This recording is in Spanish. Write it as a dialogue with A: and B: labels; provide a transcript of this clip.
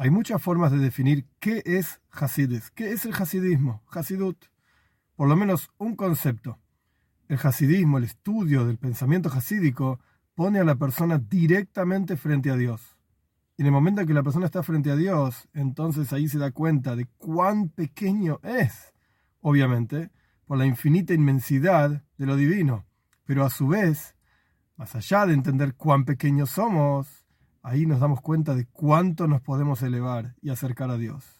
A: Hay muchas formas de definir qué es Hasides, qué es el Hasidismo, Hasidut. Por lo menos un concepto. El Hasidismo, el estudio del pensamiento hasídico, pone a la persona directamente frente a Dios. Y en el momento en que la persona está frente a Dios, entonces ahí se da cuenta de cuán pequeño es, obviamente, por la infinita inmensidad de lo divino. Pero a su vez, más allá de entender cuán pequeños somos, ahí nos damos cuenta de cuánto nos podemos elevar y acercar a Dios.